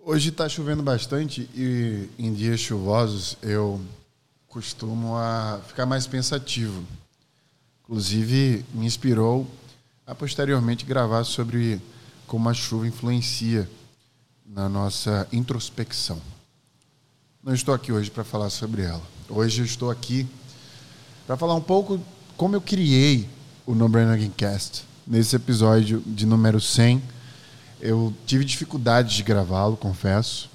Hoje está chovendo bastante e em dias chuvosos eu costumo a ficar mais pensativo. Inclusive, me inspirou a posteriormente gravar sobre como a chuva influencia na nossa introspecção. Não estou aqui hoje para falar sobre ela. Hoje eu estou aqui para falar um pouco como eu criei o No Brain Again Cast. Nesse episódio de número 100, eu tive dificuldade de gravá-lo, confesso.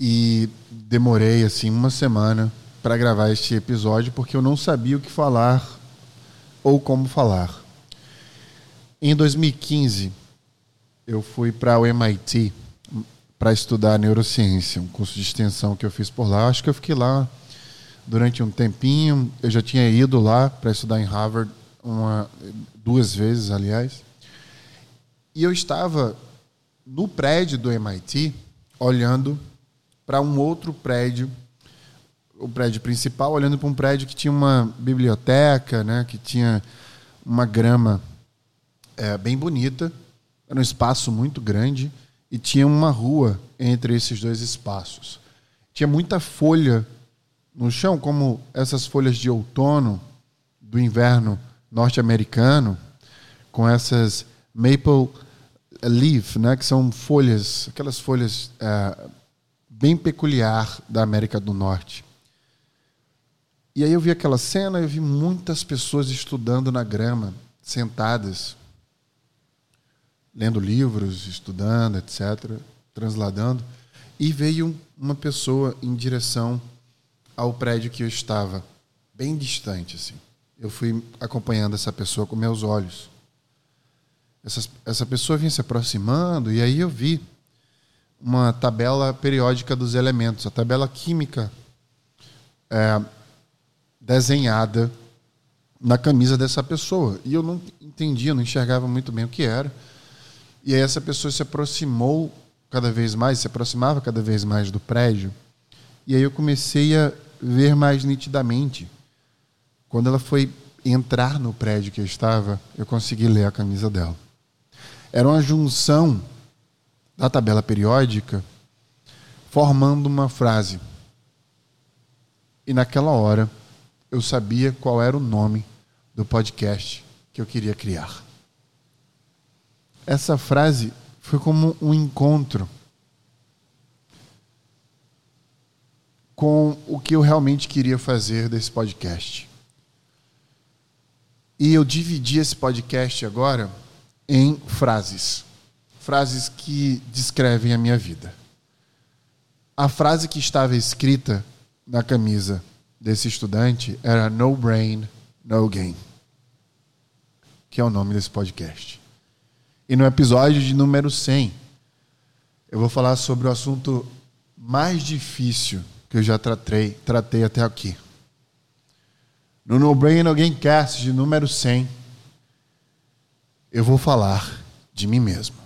E demorei assim uma semana para gravar este episódio porque eu não sabia o que falar ou como falar. Em 2015, eu fui para o MIT para estudar neurociência, um curso de extensão que eu fiz por lá. Acho que eu fiquei lá durante um tempinho. Eu já tinha ido lá para estudar em Harvard uma, duas vezes, aliás. E eu estava no prédio do MIT olhando para um outro prédio, o prédio principal, olhando para um prédio que tinha uma biblioteca, né, que tinha uma grama é, bem bonita, era um espaço muito grande e tinha uma rua entre esses dois espaços. Tinha muita folha no chão, como essas folhas de outono do inverno norte-americano, com essas maple leaf, né, que são folhas, aquelas folhas é, bem peculiar da América do Norte. E aí eu vi aquela cena, eu vi muitas pessoas estudando na grama, sentadas, lendo livros, estudando, etc., transladando, e veio uma pessoa em direção ao prédio que eu estava, bem distante assim. Eu fui acompanhando essa pessoa com meus olhos. Essa, essa pessoa vinha se aproximando e aí eu vi uma tabela periódica dos elementos, a tabela química é, desenhada na camisa dessa pessoa. E eu não entendia, não enxergava muito bem o que era. E aí essa pessoa se aproximou cada vez mais, se aproximava cada vez mais do prédio. E aí eu comecei a ver mais nitidamente. Quando ela foi entrar no prédio que eu estava, eu consegui ler a camisa dela. Era uma junção da tabela periódica formando uma frase. E naquela hora eu sabia qual era o nome do podcast que eu queria criar. Essa frase foi como um encontro com o que eu realmente queria fazer desse podcast. E eu dividi esse podcast agora em frases frases que descrevem a minha vida. A frase que estava escrita na camisa desse estudante era No Brain, No Gain, que é o nome desse podcast. E no episódio de número 100, eu vou falar sobre o assunto mais difícil que eu já tratei, tratei até aqui. No No Brain No Gain Cast de número 100, eu vou falar de mim mesmo.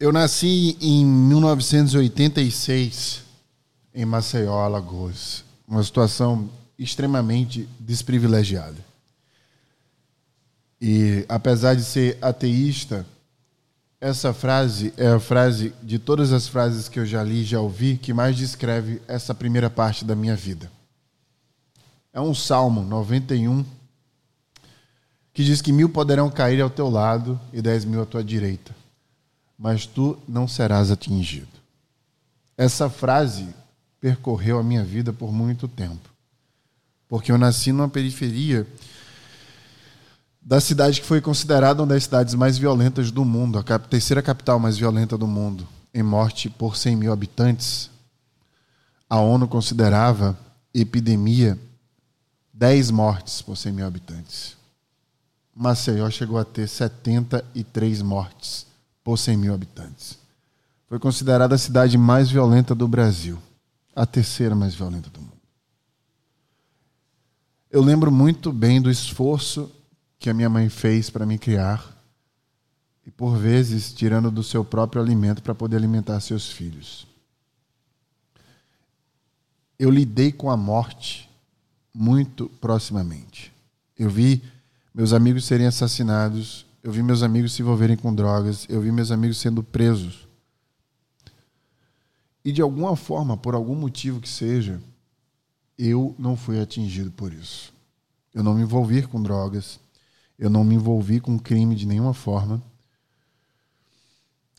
Eu nasci em 1986 em Maceió, Alagoas. Uma situação extremamente desprivilegiada. E apesar de ser ateísta, essa frase é a frase de todas as frases que eu já li, já ouvi, que mais descreve essa primeira parte da minha vida. É um Salmo 91 que diz que mil poderão cair ao teu lado e dez mil à tua direita mas tu não serás atingido. Essa frase percorreu a minha vida por muito tempo. Porque eu nasci numa periferia da cidade que foi considerada uma das cidades mais violentas do mundo, a terceira capital mais violenta do mundo, em morte por 100 mil habitantes. A ONU considerava epidemia 10 mortes por 100 mil habitantes. Maceió chegou a ter 73 mortes por 100 mil habitantes. Foi considerada a cidade mais violenta do Brasil, a terceira mais violenta do mundo. Eu lembro muito bem do esforço que a minha mãe fez para me criar, e, por vezes, tirando do seu próprio alimento para poder alimentar seus filhos. Eu lidei com a morte muito proximamente. Eu vi meus amigos serem assassinados, eu vi meus amigos se envolverem com drogas, eu vi meus amigos sendo presos. E de alguma forma, por algum motivo que seja, eu não fui atingido por isso. Eu não me envolvi com drogas, eu não me envolvi com crime de nenhuma forma.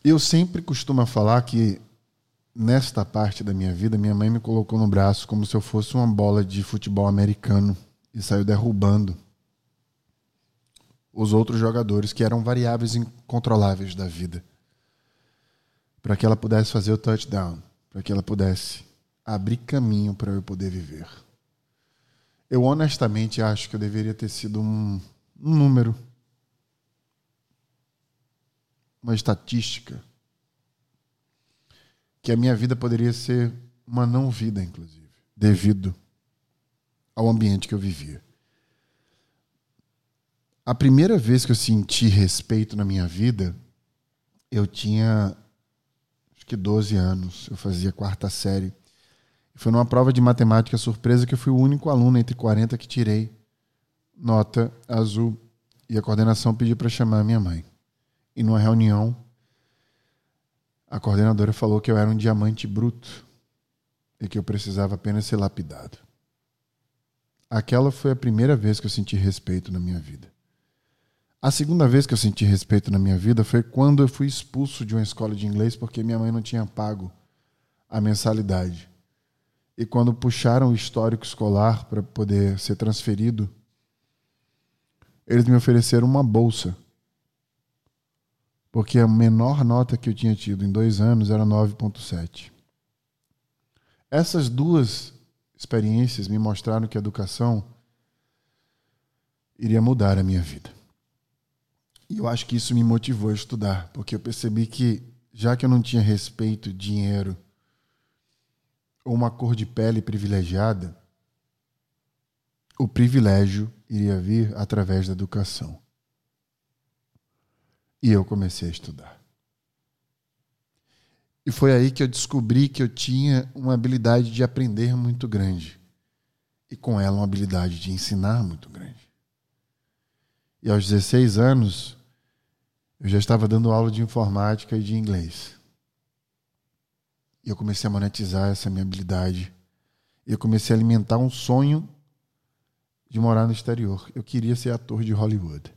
Eu sempre costumo falar que nesta parte da minha vida, minha mãe me colocou no braço como se eu fosse uma bola de futebol americano e saiu derrubando os outros jogadores que eram variáveis incontroláveis da vida. Para que ela pudesse fazer o touchdown, para que ela pudesse abrir caminho para eu poder viver. Eu honestamente acho que eu deveria ter sido um, um número, uma estatística, que a minha vida poderia ser uma não vida, inclusive, devido ao ambiente que eu vivia. A primeira vez que eu senti respeito na minha vida, eu tinha acho que 12 anos, eu fazia quarta série. Foi numa prova de matemática surpresa que eu fui o único aluno entre 40 que tirei nota azul e a coordenação pediu para chamar a minha mãe. E numa reunião, a coordenadora falou que eu era um diamante bruto e que eu precisava apenas ser lapidado. Aquela foi a primeira vez que eu senti respeito na minha vida. A segunda vez que eu senti respeito na minha vida foi quando eu fui expulso de uma escola de inglês porque minha mãe não tinha pago a mensalidade. E quando puxaram o histórico escolar para poder ser transferido, eles me ofereceram uma bolsa. Porque a menor nota que eu tinha tido em dois anos era 9,7. Essas duas experiências me mostraram que a educação iria mudar a minha vida. E eu acho que isso me motivou a estudar, porque eu percebi que, já que eu não tinha respeito, dinheiro ou uma cor de pele privilegiada, o privilégio iria vir através da educação. E eu comecei a estudar. E foi aí que eu descobri que eu tinha uma habilidade de aprender muito grande. E com ela, uma habilidade de ensinar muito grande. E aos 16 anos, eu já estava dando aula de informática e de inglês. E eu comecei a monetizar essa minha habilidade. E eu comecei a alimentar um sonho de morar no exterior. Eu queria ser ator de Hollywood.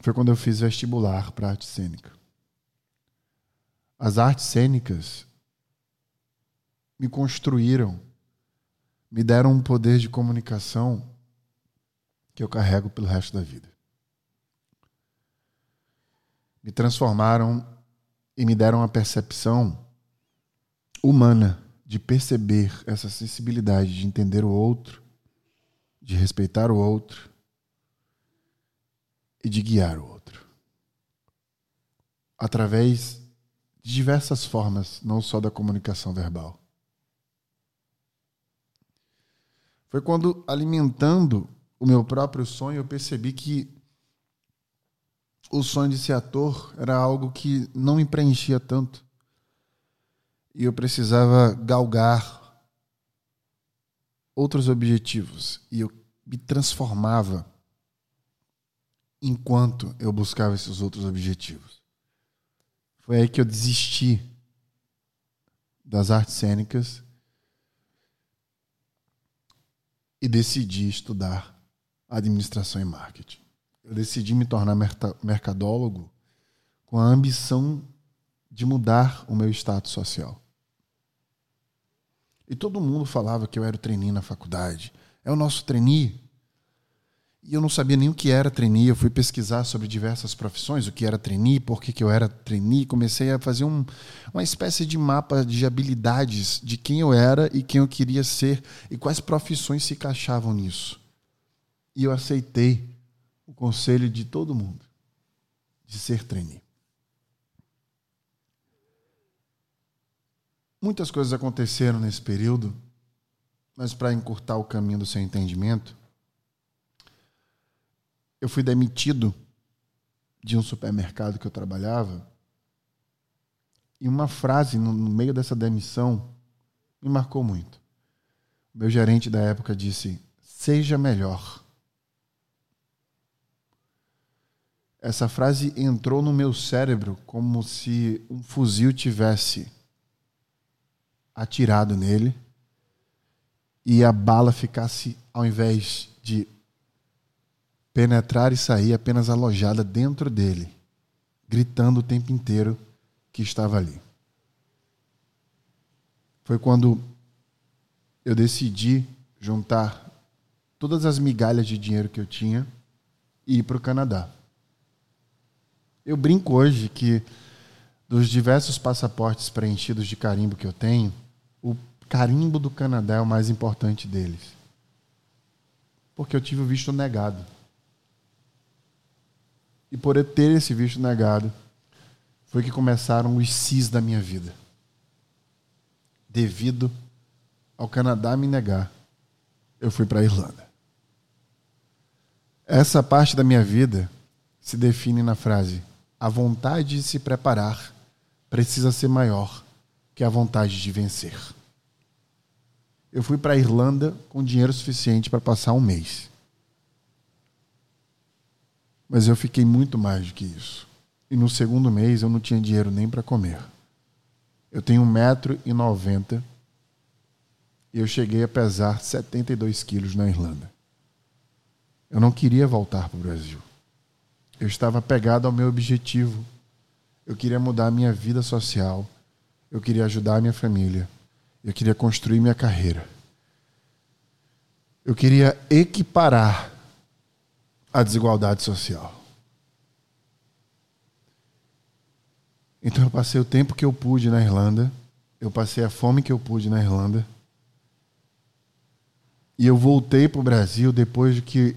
Foi quando eu fiz vestibular para arte cênica. As artes cênicas me construíram, me deram um poder de comunicação que eu carrego pelo resto da vida. Me transformaram e me deram a percepção humana de perceber essa sensibilidade de entender o outro, de respeitar o outro e de guiar o outro. Através de diversas formas, não só da comunicação verbal. Foi quando, alimentando o meu próprio sonho, eu percebi que o sonho de ser ator era algo que não me preenchia tanto. E eu precisava galgar outros objetivos. E eu me transformava enquanto eu buscava esses outros objetivos. Foi aí que eu desisti das artes cênicas e decidi estudar administração e marketing. Eu decidi me tornar mercadólogo com a ambição de mudar o meu status social. E todo mundo falava que eu era o trainee na faculdade. É o nosso trainee. E eu não sabia nem o que era trainee. Eu fui pesquisar sobre diversas profissões, o que era trainee, por que, que eu era trainee. Comecei a fazer um, uma espécie de mapa de habilidades de quem eu era e quem eu queria ser e quais profissões se encaixavam nisso. E eu aceitei o conselho de todo mundo de ser trainee. Muitas coisas aconteceram nesse período, mas para encurtar o caminho do seu entendimento, eu fui demitido de um supermercado que eu trabalhava. E uma frase no, meio dessa demissão me marcou muito. Meu gerente da época disse: Seja melhor. Essa frase entrou no meu cérebro como se um fuzil tivesse atirado nele e a bala ficasse, ao invés de penetrar e sair, apenas alojada dentro dele, gritando o tempo inteiro que estava ali. Foi quando eu decidi juntar todas as migalhas de dinheiro que eu tinha e ir para o Canadá. Eu brinco hoje que dos diversos passaportes preenchidos de carimbo que eu tenho, o carimbo do Canadá é o mais importante deles. Porque eu tive o visto negado. E por eu ter esse visto negado, foi que começaram os cis da minha vida. Devido ao Canadá me negar, eu fui para a Irlanda. Essa parte da minha vida se define na frase: a vontade de se preparar precisa ser maior que a vontade de vencer. Eu fui para a Irlanda com dinheiro suficiente para passar um mês. Mas eu fiquei muito mais do que isso. E no segundo mês eu não tinha dinheiro nem para comer. Eu tenho 1,90m e eu cheguei a pesar 72 quilos na Irlanda. Eu não queria voltar para o Brasil. Eu estava pegado ao meu objetivo. Eu queria mudar a minha vida social. Eu queria ajudar a minha família. Eu queria construir minha carreira. Eu queria equiparar a desigualdade social. Então eu passei o tempo que eu pude na Irlanda, eu passei a fome que eu pude na Irlanda. E eu voltei para o Brasil depois de que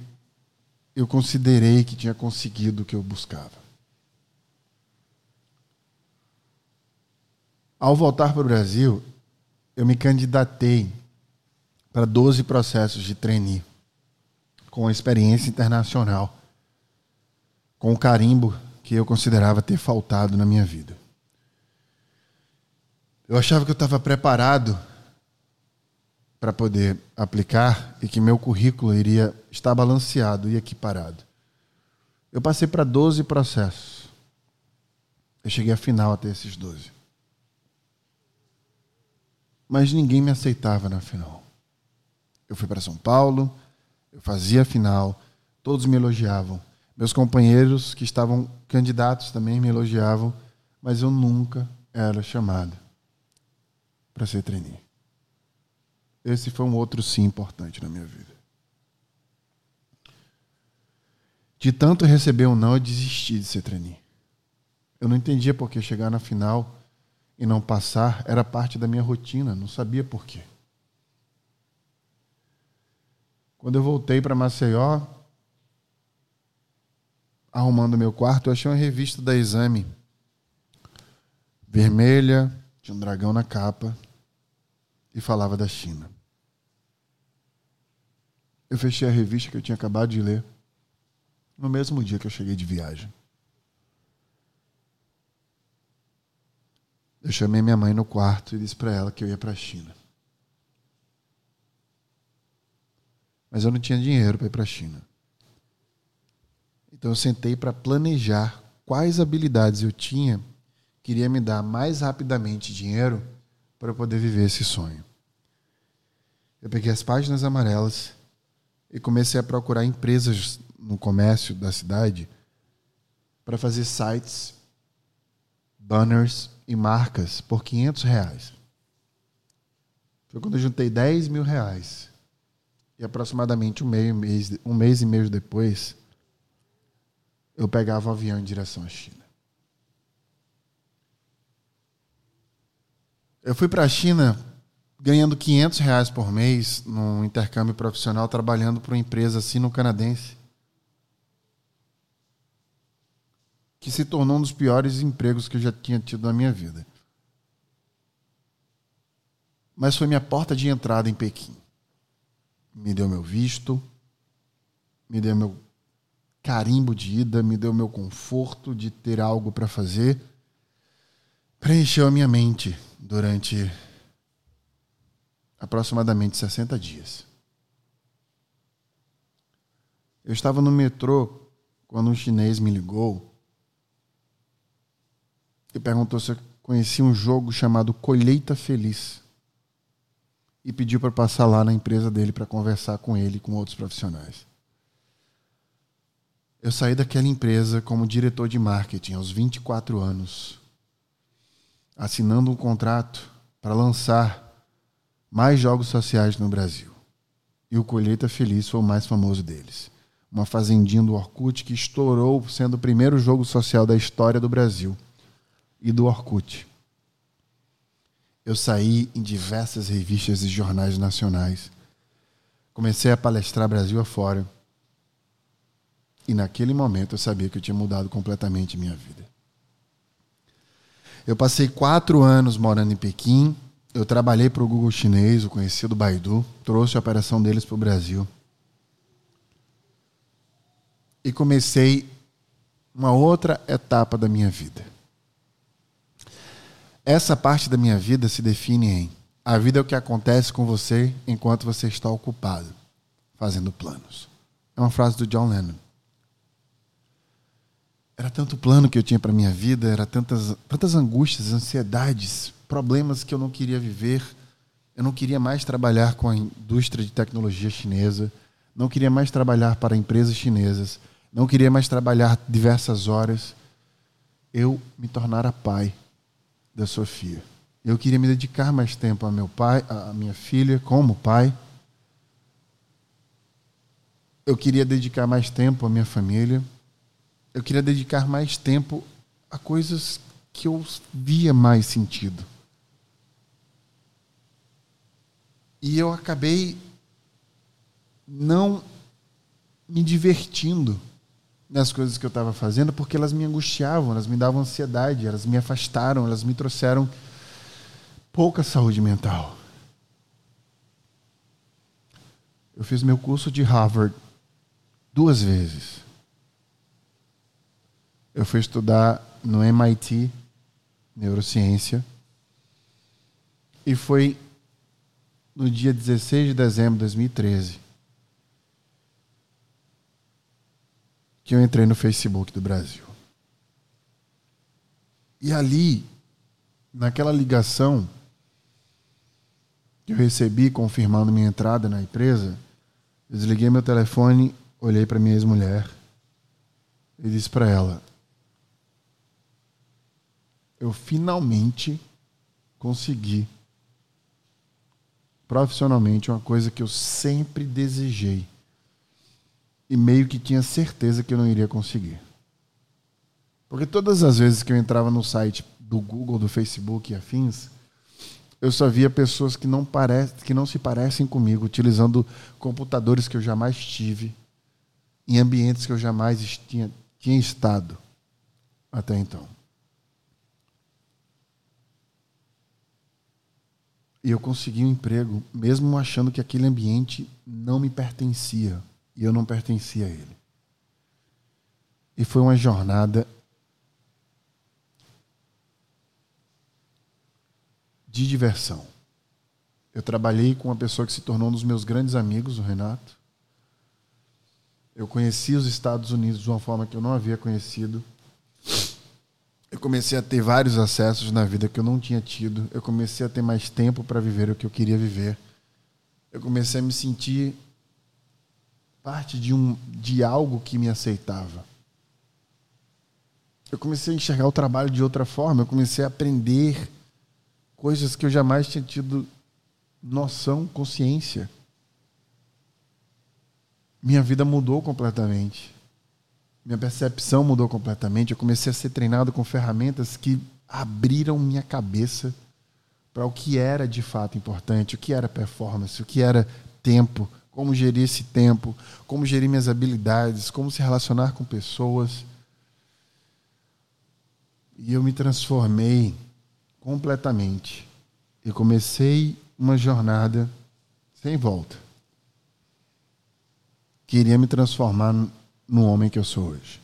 eu considerei que tinha conseguido o que eu buscava. Ao voltar para o Brasil, eu me candidatei para 12 processos de trainee com experiência internacional, com o carimbo que eu considerava ter faltado na minha vida. Eu achava que eu estava preparado para poder aplicar e que meu currículo iria estar balanceado e equiparado. Eu passei para 12 processos. Eu cheguei à final até esses 12. Mas ninguém me aceitava na final. Eu fui para São Paulo, eu fazia a final, todos me elogiavam. Meus companheiros que estavam candidatos também me elogiavam, mas eu nunca era chamado para ser trainee. Esse foi um outro sim importante na minha vida. De tanto receber um não, eu desisti de ser trainee. Eu não entendia porque chegar na final e não passar era parte da minha rotina, não sabia por quê. Quando eu voltei para Maceió, arrumando meu quarto, eu achei uma revista da Exame. Vermelha, tinha um dragão na capa e falava da China. Eu fechei a revista que eu tinha acabado de ler no mesmo dia que eu cheguei de viagem. Eu chamei minha mãe no quarto e disse para ela que eu ia para a China. Mas eu não tinha dinheiro para ir para a China. Então eu sentei para planejar quais habilidades eu tinha que iria me dar mais rapidamente dinheiro para poder viver esse sonho. Eu peguei as páginas amarelas e comecei a procurar empresas no comércio da cidade para fazer sites, banners e marcas por 500 reais. Foi quando eu juntei 10 mil reais. E aproximadamente um mês, um mês e meio depois, eu pegava o avião em direção à China. Eu fui para a China ganhando 500 reais por mês num intercâmbio profissional trabalhando para uma empresa sino-canadense que se tornou um dos piores empregos que eu já tinha tido na minha vida. Mas foi minha porta de entrada em Pequim. Me deu meu visto, me deu meu carimbo de ida, me deu meu conforto de ter algo para fazer, preencheu a minha mente durante aproximadamente 60 dias. Eu estava no metrô quando um chinês me ligou e perguntou se eu conhecia um jogo chamado Colheita Feliz e pediu para passar lá na empresa dele para conversar com ele e com outros profissionais. Eu saí daquela empresa como diretor de marketing aos 24 anos, assinando um contrato para lançar mais jogos sociais no Brasil. E o Colheita Feliz foi o mais famoso deles. Uma fazendinha do Orkut que estourou sendo o primeiro jogo social da história do Brasil e do Orkut. Eu saí em diversas revistas e jornais nacionais. Comecei a palestrar Brasil afora. E naquele momento eu sabia que eu tinha mudado completamente minha vida. Eu passei quatro anos morando em Pequim. Eu trabalhei para o Google chinês, o conhecido Baidu. Trouxe a operação deles para o Brasil. E comecei uma outra etapa da minha vida. Essa parte da minha vida se define em a vida é o que acontece com você enquanto você está ocupado, fazendo planos. É uma frase do John Lennon. Era tanto plano que eu tinha para minha vida, era tantas, tantas angústias, ansiedades, problemas que eu não queria viver. Eu não queria mais trabalhar com a indústria de tecnologia chinesa, não queria mais trabalhar para empresas chinesas, não queria mais trabalhar diversas horas. Eu me tornara pai da Sofia. Eu queria me dedicar mais tempo a meu pai, a minha filha, como pai. Eu queria dedicar mais tempo à minha família. Eu queria dedicar mais tempo a coisas que eu via mais sentido. E eu acabei não me divertindo nas coisas que eu estava fazendo porque elas me angustiavam, elas me davam ansiedade, elas me afastaram, elas me trouxeram pouca saúde mental. Eu fiz meu curso de Harvard duas vezes. Eu fui estudar no MIT, neurociência, e foi no dia 16 de dezembro de 2013 que eu entrei no Facebook do Brasil. E ali, naquela ligação que eu recebi confirmando minha entrada na empresa, eu desliguei meu telefone, olhei para minha ex-mulher e disse para ela: Eu finalmente consegui profissionalmente uma coisa que eu sempre desejei e meio que tinha certeza que eu não iria conseguir. Porque todas as vezes que eu entrava no site do Google, do Facebook e afins, eu só via pessoas que não, parece, que não se parecem comigo, utilizando computadores que eu jamais tive, em ambientes que eu jamais tinha, tinha estado até então. Eu consegui um emprego, mesmo achando que aquele ambiente não me pertencia e eu não pertencia a ele. E foi uma jornada de diversão. Eu trabalhei com uma pessoa que se tornou um dos meus grandes amigos, o Renato. Eu conheci os Estados Unidos de uma forma que eu não havia conhecido. Eu comecei a ter vários acessos na vida que eu não tinha tido. Eu comecei a ter mais tempo para viver o que eu queria viver. Eu comecei a me sentir parte de, um, de algo que me aceitava. Eu comecei a enxergar o trabalho de outra forma, eu comecei a aprender coisas que eu jamais tinha tido noção, consciência. Minha vida mudou completamente. Minha percepção mudou completamente. Eu comecei a ser treinado com ferramentas que abriram minha cabeça para o que era de fato importante, o que era performance, o que era tempo, como gerir esse tempo, como gerir minhas habilidades, como se relacionar com pessoas. E eu me transformei completamente. E comecei uma jornada sem volta. Queria me transformar no homem que eu sou hoje.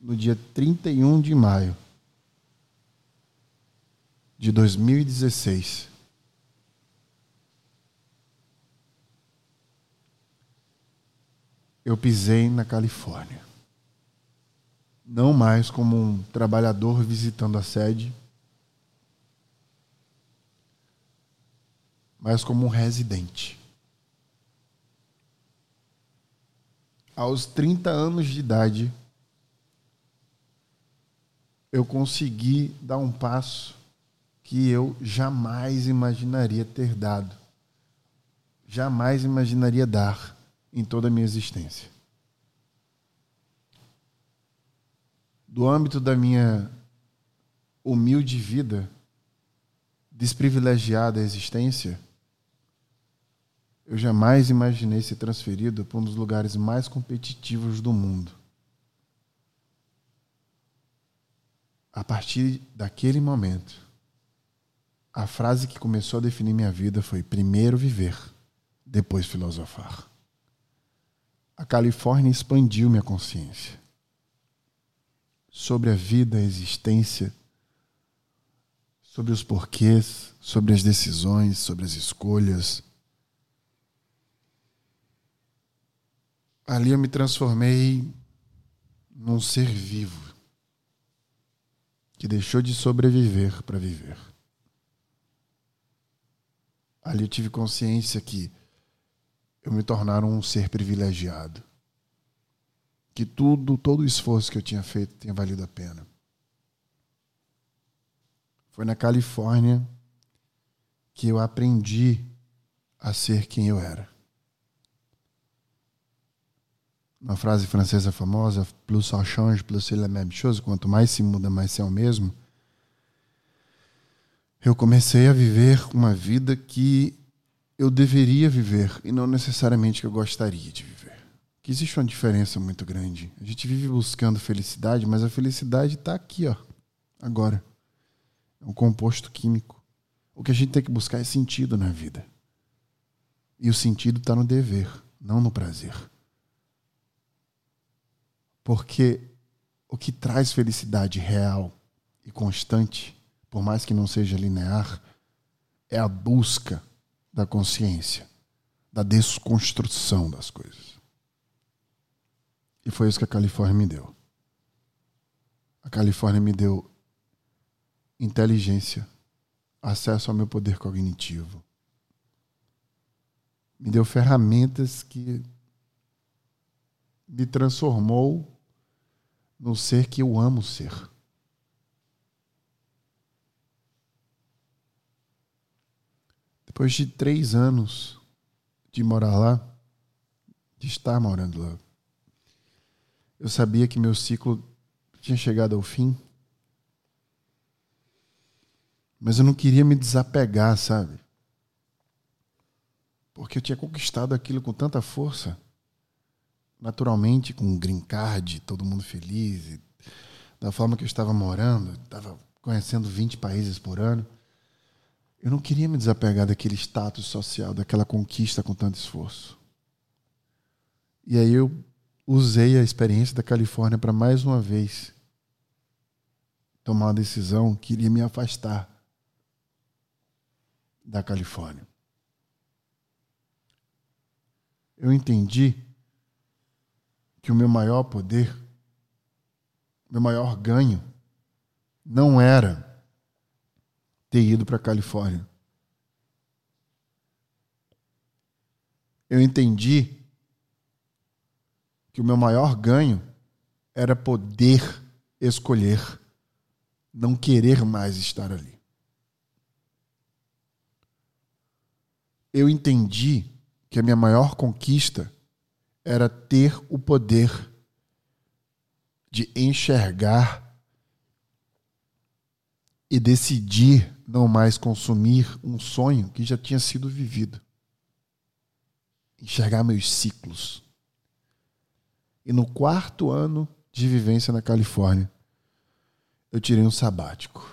No dia 31 de maio de 2016, eu pisei na Califórnia. Não mais como um trabalhador visitando a sede, mas como um residente. Aos 30 anos de idade, eu consegui dar um passo que eu jamais imaginaria ter dado, jamais imaginaria dar em toda a minha existência. Do âmbito da minha humilde vida, desprivilegiada existência, eu jamais imaginei ser transferido para um dos lugares mais competitivos do mundo. A partir daquele momento, a frase que começou a definir minha vida foi: primeiro viver, depois filosofar. A Califórnia expandiu minha consciência sobre a vida, a existência, sobre os porquês, sobre as decisões, sobre as escolhas ali eu me transformei num ser vivo que deixou de sobreviver para viver. Ali eu tive consciência que eu me tornaram um ser privilegiado. Que tudo, todo o esforço que eu tinha feito tinha valido a pena. Foi na Califórnia que eu aprendi a ser quem eu era uma frase francesa famosa, plus ça change, plus c'est la même chose, quanto mais se muda, mais se é o mesmo. Eu comecei a viver uma vida que eu deveria viver e não necessariamente que eu gostaria de viver. Que existe uma diferença muito grande. A gente vive buscando felicidade, mas a felicidade está aqui, ó, agora. É um composto químico. O que a gente tem que buscar é sentido na vida. E o sentido está no dever, não no prazer. Porque o que traz felicidade real e constante, por mais que não seja linear, é a busca da consciência, da desconstrução das coisas. E foi isso que a Califórnia me deu. A Califórnia me deu inteligência, acesso ao meu poder cognitivo. Me deu ferramentas que me transformou no ser que eu amo ser. Depois de três anos de morar lá, de estar morando lá, eu sabia que meu ciclo tinha chegado ao fim. Mas eu não queria me desapegar, sabe? Porque eu tinha conquistado aquilo com tanta força naturalmente com um green card, todo mundo feliz, da forma que eu estava morando, estava conhecendo 20 países por ano. Eu não queria me desapegar daquele status social, daquela conquista com tanto esforço. E aí eu usei a experiência da Califórnia para mais uma vez tomar uma decisão que iria me afastar da Califórnia. Eu entendi que o meu maior poder, meu maior ganho, não era ter ido para a Califórnia. Eu entendi que o meu maior ganho era poder escolher não querer mais estar ali. Eu entendi que a minha maior conquista era ter o poder de enxergar e decidir não mais consumir um sonho que já tinha sido vivido. Enxergar meus ciclos. E no quarto ano de vivência na Califórnia, eu tirei um sabático.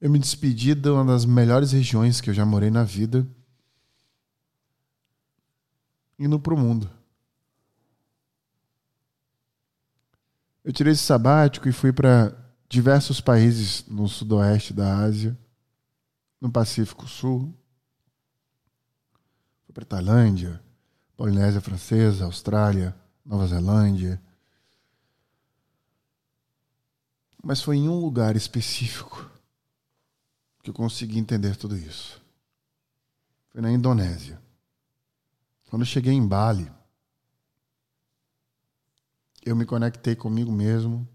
Eu me despedi de uma das melhores regiões que eu já morei na vida indo para o mundo. Eu tirei esse sabático e fui para diversos países no sudoeste da Ásia, no Pacífico Sul. Fui para Tailândia, Polinésia Francesa, Austrália, Nova Zelândia. Mas foi em um lugar específico que eu consegui entender tudo isso. Foi na Indonésia. Quando eu cheguei em Bali, eu me conectei comigo mesmo.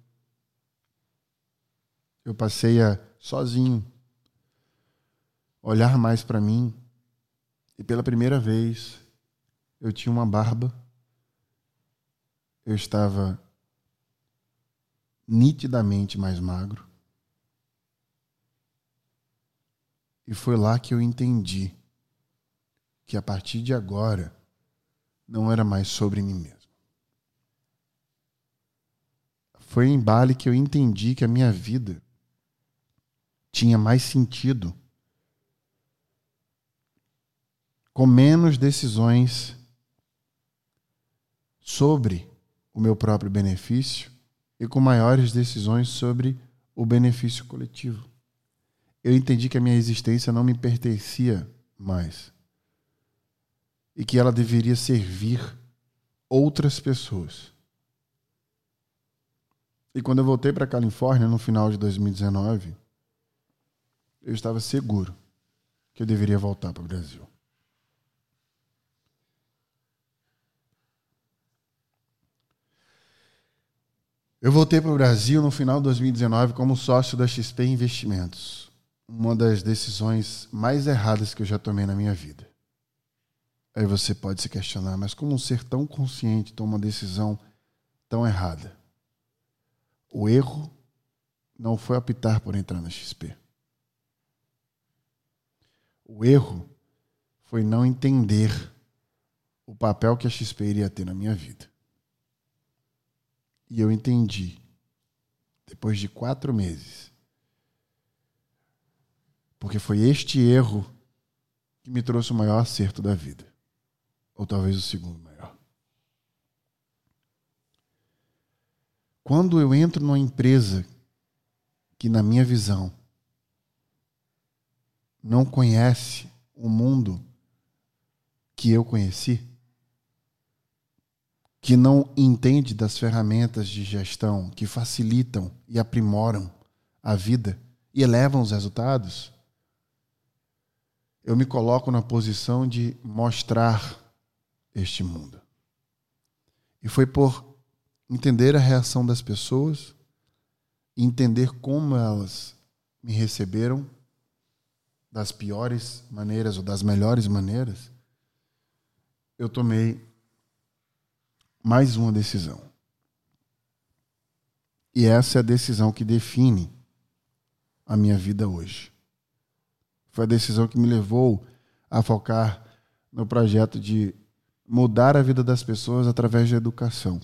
Eu passei a sozinho olhar mais para mim e pela primeira vez eu tinha uma barba. Eu estava nitidamente mais magro. E foi lá que eu entendi que a partir de agora não era mais sobre mim mesmo. Foi em Bali que eu entendi que a minha vida tinha mais sentido com menos decisões sobre o meu próprio benefício e com maiores decisões sobre o benefício coletivo. Eu entendi que a minha existência não me pertencia mais e que ela deveria servir outras pessoas. E quando eu voltei para a Califórnia no final de 2019, eu estava seguro que eu deveria voltar para o Brasil. Eu voltei para o Brasil no final de 2019 como sócio da XP Investimentos. Uma das decisões mais erradas que eu já tomei na minha vida. Aí você pode se questionar, mas como um ser tão consciente toma uma decisão tão errada? O erro não foi optar por entrar na XP. O erro foi não entender o papel que a XP iria ter na minha vida. E eu entendi, depois de quatro meses, porque foi este erro que me trouxe o maior acerto da vida. Ou talvez o segundo maior. Quando eu entro numa empresa que, na minha visão, não conhece o mundo que eu conheci, que não entende das ferramentas de gestão que facilitam e aprimoram a vida e elevam os resultados, eu me coloco na posição de mostrar este mundo. E foi por entender a reação das pessoas, entender como elas me receberam das piores maneiras ou das melhores maneiras, eu tomei mais uma decisão. E essa é a decisão que define a minha vida hoje. Foi a decisão que me levou a focar no projeto de mudar a vida das pessoas através da educação.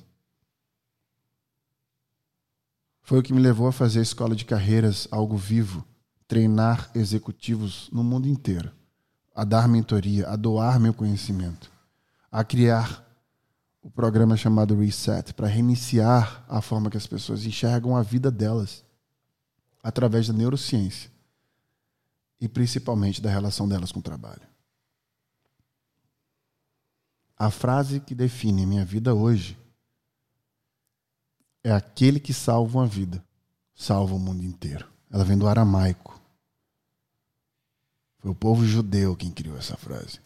Foi o que me levou a fazer a escola de carreiras algo vivo, treinar executivos no mundo inteiro, a dar mentoria, a doar meu conhecimento, a criar o programa chamado Reset para reiniciar a forma que as pessoas enxergam a vida delas através da neurociência e principalmente da relação delas com o trabalho. A frase que define a minha vida hoje é aquele que salva uma vida, salva o mundo inteiro. Ela vem do aramaico. Foi o povo judeu quem criou essa frase.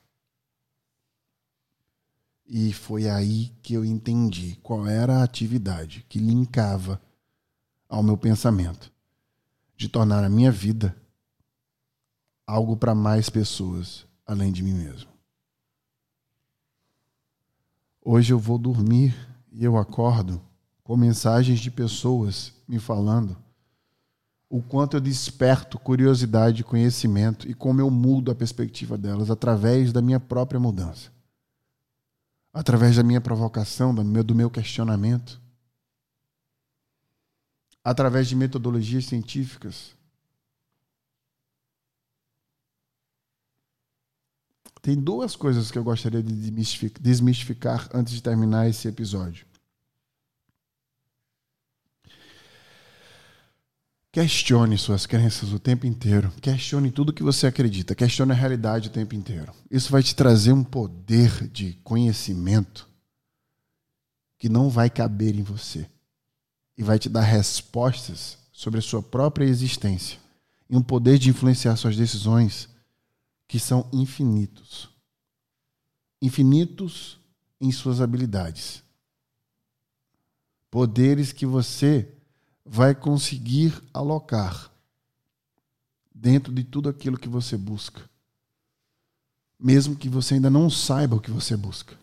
E foi aí que eu entendi qual era a atividade que linkava ao meu pensamento de tornar a minha vida algo para mais pessoas além de mim mesmo. Hoje eu vou dormir e eu acordo com mensagens de pessoas me falando o quanto eu desperto curiosidade e conhecimento e como eu mudo a perspectiva delas através da minha própria mudança. Através da minha provocação, do meu, questionamento, através de metodologias científicas, tem duas coisas que eu gostaria de desmistificar antes de terminar esse episódio. Questione suas crenças o tempo inteiro. Questione tudo que você acredita. Questione a realidade o tempo inteiro. Isso vai te trazer um poder de conhecimento que não vai caber em você e vai te dar respostas sobre a sua própria existência e um poder de influenciar suas decisões que são infinitos. Infinitos em suas habilidades. Poderes que você vai conseguir alocar dentro de tudo aquilo que você busca, mesmo que você ainda não saiba o que você busca.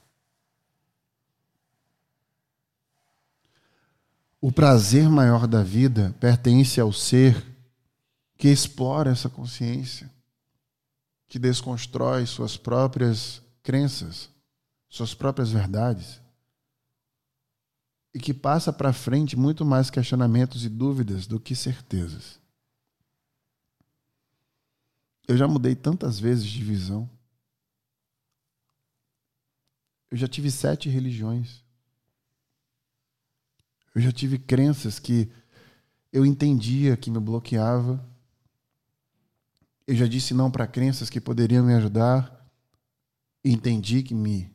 O prazer maior da vida pertence ao ser que explora essa consciência, que desconstrói suas próprias crenças, suas próprias verdades e que passa para frente muito mais questionamentos e dúvidas do que certezas. Eu já mudei tantas vezes de visão. Eu já tive sete religiões. Eu já tive crenças que eu entendia que me bloqueava. Eu já disse não para crenças que poderiam me ajudar entendi que me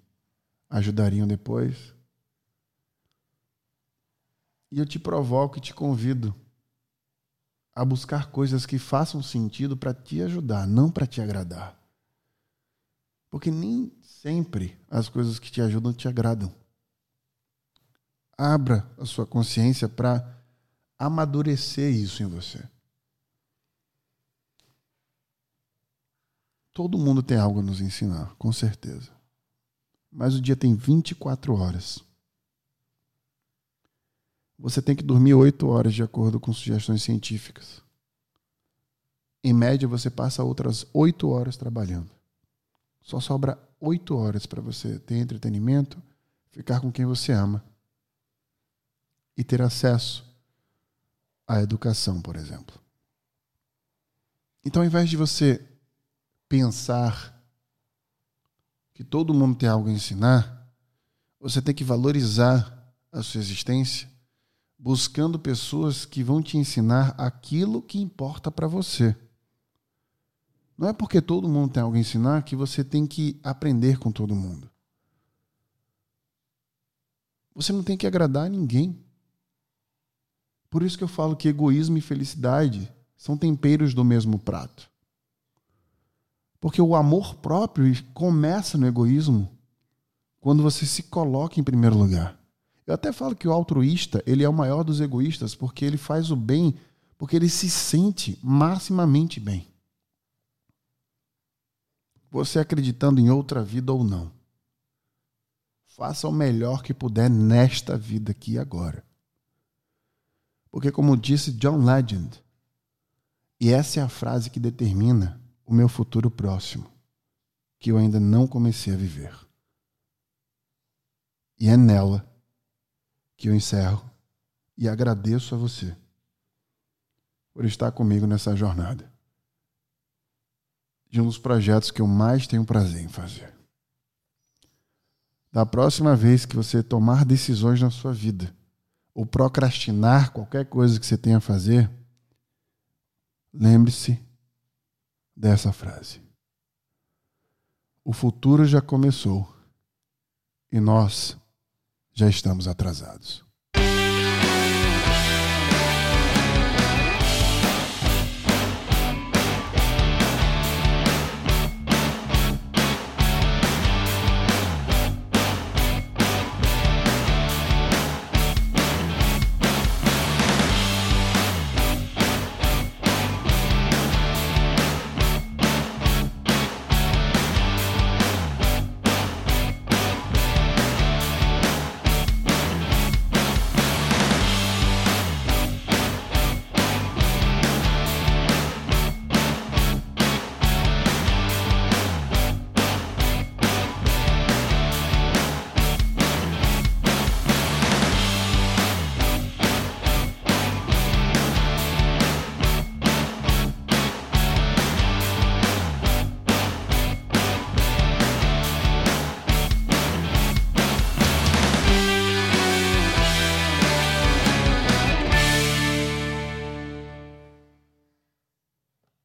ajudariam depois. E eu te provoco e te convido a buscar coisas que façam sentido para te ajudar, não para te agradar. Porque nem sempre as coisas que te ajudam te agradam. Abra a sua consciência para amadurecer isso em você. Todo mundo tem algo a nos ensinar, com certeza. Mas o dia tem 24 horas. Você tem que dormir 8 horas de acordo com sugestões científicas. Em média, você passa outras 8 horas trabalhando. Só sobra 8 horas para você ter entretenimento, ficar com quem você ama e ter acesso à educação, por exemplo. Então, ao invés de você pensar que todo mundo tem algo a ensinar, você tem que valorizar a sua existência buscando pessoas que vão te ensinar aquilo que importa para você. Não é porque todo mundo tem algo a ensinar que você tem que aprender com todo mundo. Você não tem que agradar a ninguém. Por isso que eu falo que egoísmo e felicidade são temperos do mesmo prato. Porque o amor próprio começa no egoísmo quando você se coloca em primeiro lugar. Eu até falo que o altruísta, ele é o maior dos egoístas, porque ele faz o bem, porque ele se sente maximamente bem. Você acreditando em outra vida ou não. Faça o melhor que puder nesta vida aqui e agora. Porque, como disse John Legend, e essa é a frase que determina o meu futuro próximo, que eu ainda não comecei a viver. E é nela que eu encerro e agradeço a você por estar comigo nessa jornada. De um dos projetos que eu mais tenho prazer em fazer. Da próxima vez que você tomar decisões na sua vida, ou procrastinar qualquer coisa que você tenha a fazer, lembre-se dessa frase. O futuro já começou e nós já estamos atrasados.